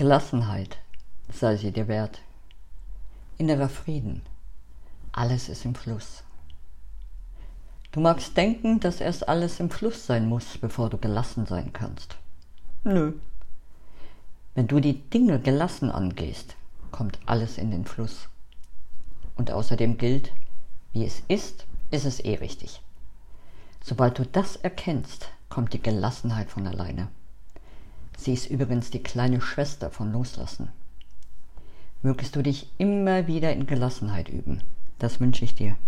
Gelassenheit sei sie dir wert. Innerer Frieden. Alles ist im Fluss. Du magst denken, dass erst alles im Fluss sein muss, bevor du gelassen sein kannst. Nö. Wenn du die Dinge gelassen angehst, kommt alles in den Fluss. Und außerdem gilt, wie es ist, ist es eh richtig. Sobald du das erkennst, kommt die Gelassenheit von alleine. Sie ist übrigens die kleine Schwester von Loslassen. Mögest du dich immer wieder in Gelassenheit üben. Das wünsche ich dir.